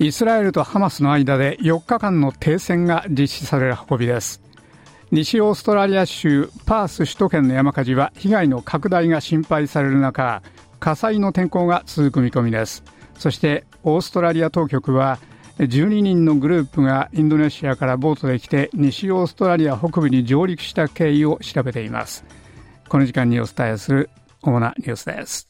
イスラエルとハマスの間で4日間の停戦が実施される運びです。西オーストラリア州パース首都圏の山火事は被害の拡大が心配される中火災の天候が続く見込みです。そしてオーストラリア当局は12人のグループがインドネシアからボートで来て西オーストラリア北部に上陸した経緯を調べています。この時間にお伝えする主なニュースです。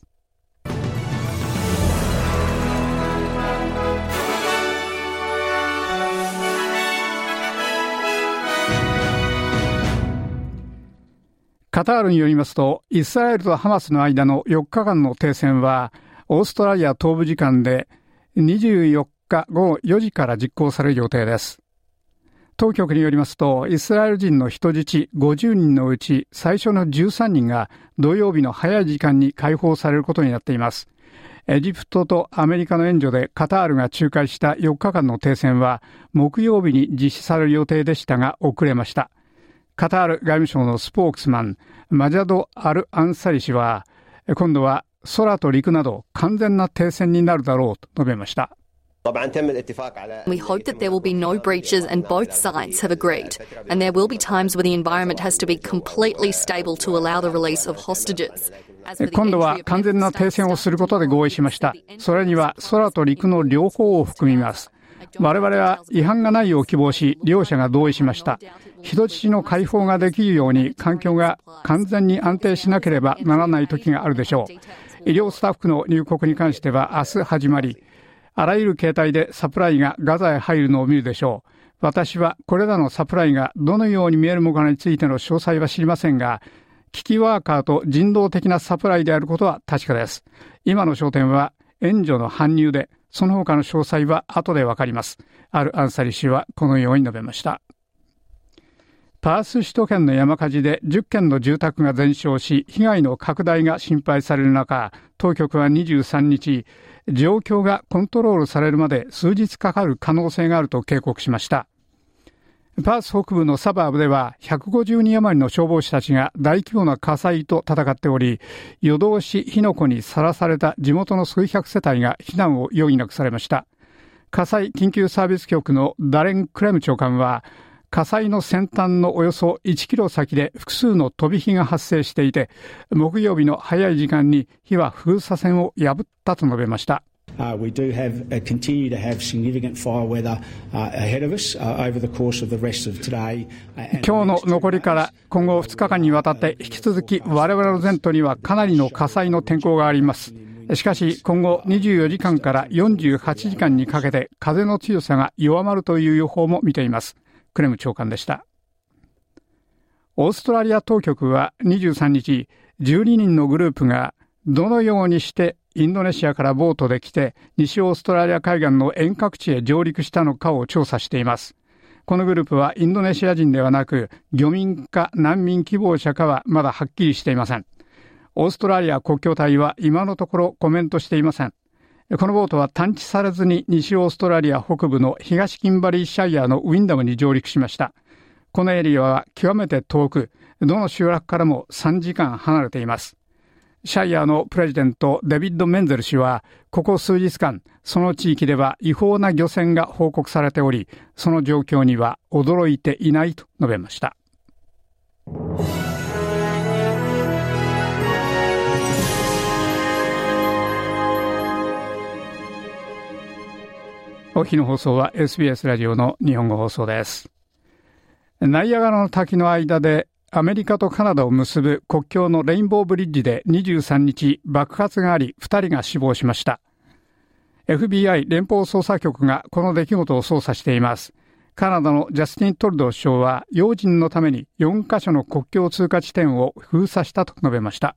カタールによりますと、イスラエルとハマスの間の4日間の停戦は、オーストラリア東部時間で24日午後4時から実行される予定です。当局によりますと、イスラエル人の人質50人のうち最初の13人が土曜日の早い時間に解放されることになっています。エジプトとアメリカの援助でカタールが仲介した4日間の停戦は木曜日に実施される予定でしたが遅れました。外務省のスポークスマン、マジャド・アル・アンサリ氏は、今度は空と陸など完全な停戦になるだろうと述べました。今度は完全な停戦をすることで合意しました。それには空と陸の両方を含みます。我々は違反がないよう希望し、両者が同意しました。人質の解放ができるように環境が完全に安定しなければならない時があるでしょう。医療スタッフの入国に関しては明日始まり、あらゆる形態でサプライがガザへ入るのを見るでしょう。私はこれらのサプライがどのように見えるのかについての詳細は知りませんが、危機ワーカーと人道的なサプライであることは確かです。今の焦点は援助の搬入で、その他の詳細は後でわかります。あるアンサリ氏はこのように述べました。パース首都圏の山火事で10軒の住宅が全焼し、被害の拡大が心配される中、当局は23日、状況がコントロールされるまで数日かかる可能性があると警告しました。パース北部のサバーブでは150人余りの消防士たちが大規模な火災と戦っており、夜通し火の粉にさらされた地元の数百世帯が避難を余儀なくされました。火災緊急サービス局のダレン・クレム長官は、火災の先端のおよそ1キロ先で複数の飛び火が発生していて、木曜日の早い時間に火は封鎖線を破ったと述べました。Uh, we do have uh, continue to have significant fire weather uh, ahead of us uh, over the course of the rest of today. 今日の残りから今後2日間にわたって引き続き我々の前途にはかなりの火災の天候があります。しかし今後24時間から48時間にかけて風の強さが弱まるという予報も見ています。クレム長官でした。オーストラリア当局は23日、12人のグループがどのようにしてインドネシアからボートで来て西オーストラリア海岸の遠隔地へ上陸したのかを調査しています。このグループはインドネシア人ではなく漁民か難民希望者かはまだはっきりしていません。オーストラリア国境隊は今のところコメントしていません。このボートは探知されずに西オーストラリア北部の東キンバリーシャイアのウィンダムに上陸しました。このエリアは極めて遠く、どの集落からも3時間離れています。シャイアのプレジデントデビッド・メンゼル氏は、ここ数日間、その地域では違法な漁船が報告されており、その状況には驚いていないと述べました。お日の放送は SBS ラジオの日本語放送です。ナイアガラの滝の間でアメリカとカナダを結ぶ国境のレインボーブリッジで23日爆発があり2人が死亡しました。FBI 連邦捜査局がこの出来事を捜査しています。カナダのジャスティン・トルドー首相は用心のために4カ所の国境通過地点を封鎖したと述べました。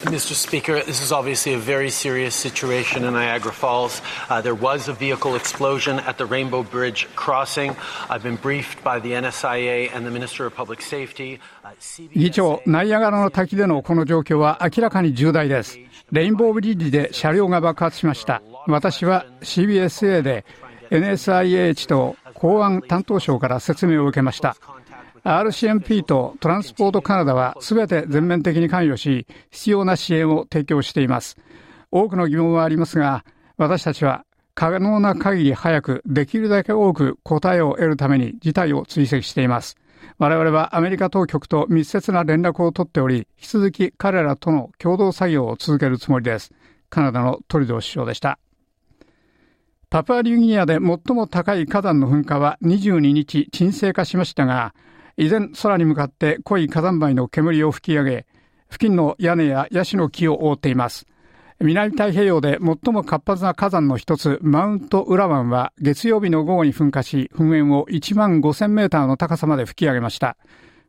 Mr. Speaker, this is obviously a very serious situation in Niagara Falls. Uh, there was a vehicle explosion at the Rainbow Bridge crossing. I've been briefed by the NSIA and the Minister of Public Safety. Uh, 議長、ナイアガラの滝でのこの状況は明らかに重大です。レインボーブリッジで車両が爆発しました。私は CBSA で NSIH と公安担当省から説明を受けました。RCMP とトランスポートカナダは全て全面的に関与し、必要な支援を提供しています。多くの疑問はありますが、私たちは可能な限り早く、できるだけ多く答えを得るために事態を追跡しています。我々はアメリカ当局と密接な連絡を取っており、引き続き彼らとの共同作業を続けるつもりです。カナダのトリドー首相でした。パプアニューギニアで最も高い火山の噴火は22日沈静化しましたが、依然空に向かって濃い火山灰の煙を吹き上げ、付近の屋根やヤシの木を覆っています。南太平洋で最も活発な火山の一つ、マウントウラワンは月曜日の午後に噴火し、噴煙を1万5000メーターの高さまで吹き上げました。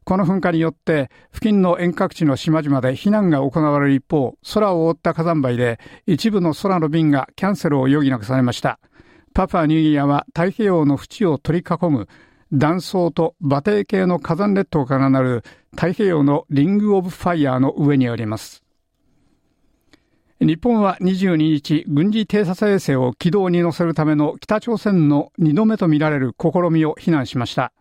この噴火によって、付近の遠隔地の島々で避難が行われる一方、空を覆った火山灰で、一部の空の便がキャンセルを余儀なくされました。パプアニューギニアは太平洋の縁を取り囲む断層と馬蹄形の火山列島からなる太平洋のリング・オブ・ファイヤーの上にあります。日本は22日、軍事偵察衛星を軌道に乗せるための北朝鮮の2度目とみられる試みを非難しました。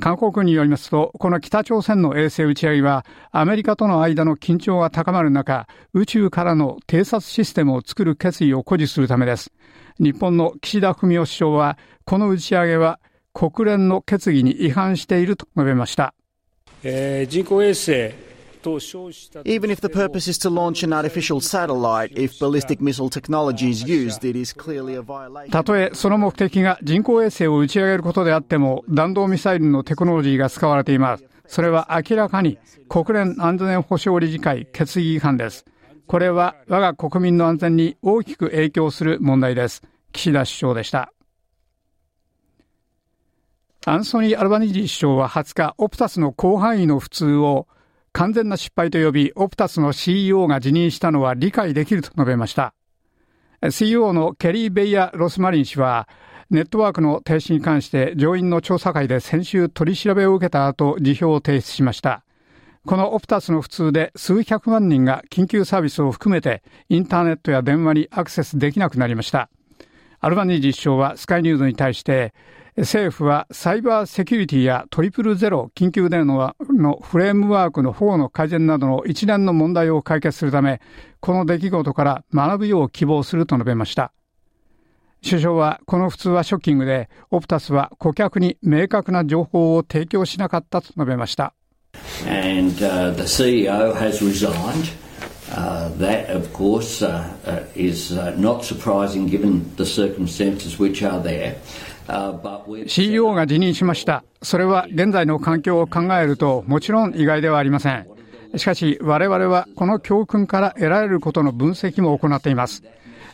韓国によりますと、この北朝鮮の衛星打ち上げは、アメリカとの間の緊張が高まる中、宇宙からの偵察システムを作る決意を誇示するためです。日本の岸田文雄首相は、この打ち上げは国連の決議に違反していると述べました。えー、人工衛星 Even if the purpose is to launch an artificial satellite, if ballistic missile technology is used, it is clearly a violation. たとえその目的が人工衛星を打ち上げることであっても、弾道ミサイルのテクノロジーが使われています。それは明らかに国連安全保障理事会決議違反です。これは我が国民の安全に大きく影響する問題です。岸田首相でした。アンソニー・アルバニージー首相は20日、オプタスの広範囲の普通を完全な失敗と呼び、オプタスの CEO が辞任したのは理解できると述べました。CEO のケリー・ベイヤ・ロスマリン氏は、ネットワークの停止に関して上院の調査会で先週取り調べを受けた後、辞表を提出しました。このオプタスの普通で数百万人が緊急サービスを含めてインターネットや電話にアクセスできなくなりました。アルバニージー首相はスカイニューズに対して政府はサイバーセキュリティやトリプルゼロ緊急電話のフレームワークの保護の改善などの一連の問題を解決するため、この出来事から学ぶよう希望すると述べました。首相はこの普通はショッキングで、オプタスは顧客に明確な情報を提供しなかったと述べました。And, uh, the CEO has resigned. Uh, that, of course, uh, uh, is not surprising given the circumstances which are there. CEO が辞任しました。それは現在の環境を考えるともちろん意外ではありません。しかし我々はこの教訓から得られることの分析も行っています。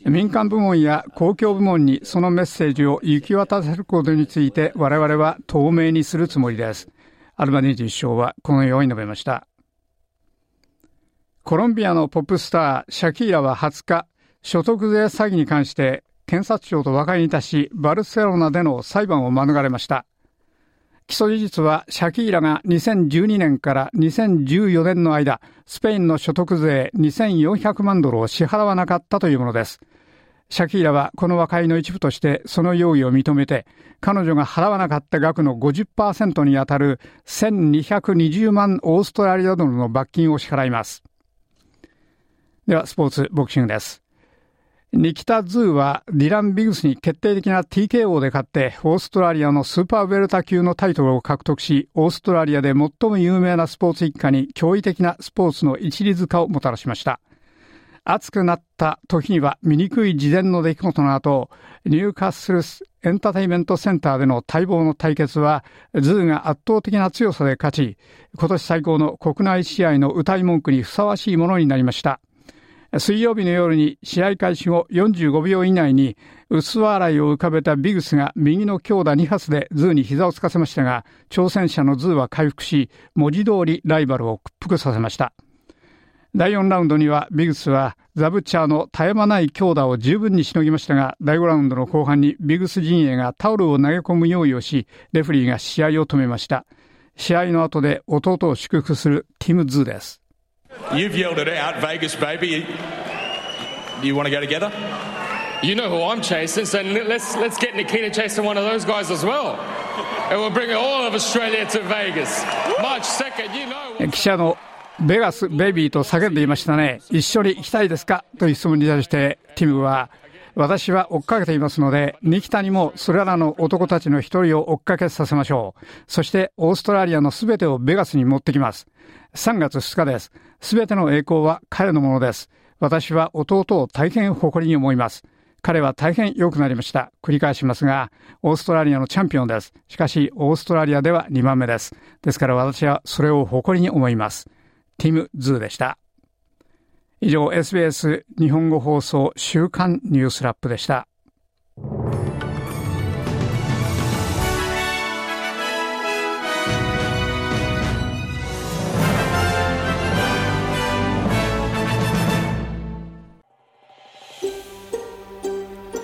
民間部門や公共部門にそのメッセージを行き渡せることについて我々は透明にするつもりです。アルバニージ首相はこのように述べました。コロンビアのポップスターシャキーラは20日、所得税詐欺に関して検察庁と和解に達し、バルセロナでの裁判を免れました。起訴事実は、シャキーラが2012年から2014年の間、スペインの所得税2400万ドルを支払わなかったというものです。シャキーラはこの和解の一部としてその容疑を認めて、彼女が払わなかった額の50%にあたる1220万オーストラリアドルの罰金を支払います。では、スポーツボクシングです。ニキタ・ズーはディラン・ビグスに決定的な TKO で勝ってオーストラリアのスーパーウェルター級のタイトルを獲得し、オーストラリアで最も有名なスポーツ一家に驚異的なスポーツの一律化をもたらしました。熱くなった時には醜い事前の出来事の後、ニューカッスルエンターテイメントセンターでの待望の対決は、ズーが圧倒的な強さで勝ち、今年最高の国内試合の歌い文句にふさわしいものになりました。水曜日の夜に試合開始後45秒以内に薄笑いを浮かべたビグスが右の強打2発でズーに膝をつかせましたが、挑戦者のズーは回復し、文字通りライバルを屈服させました。第4ラウンドにはビグスはザ・ブッチャーの絶え間ない強打を十分にしのぎましたが、第5ラウンドの後半にビグス陣営がタオルを投げ込む用意をし、レフリーが試合を止めました。試合の後で弟を祝福するティム・ズーです。You've yelled it out, Vegas baby. You want to go together? You know who I'm chasing, so let's, let's get Nikita chasing one of those guys as well. And we'll bring all of Australia to Vegas. March 2nd, you know. 記者のベガス、ベイビーと叫んでいましたね。一緒に行きたいですかという質問に対して、ティムは、私は追っかけていますので、ニキタにもそれらの男たちの一人を追っかけさせましょう。そしてオーストラリアのすべてをベガスに持ってきます。3月2日です。すべての栄光は彼のものです。私は弟を大変誇りに思います。彼は大変良くなりました。繰り返しますが、オーストラリアのチャンピオンです。しかし、オーストラリアでは2番目です。ですから私はそれを誇りに思います。ティム・ズーでした。以上、SBS 日本語放送週間ニュースラップでした。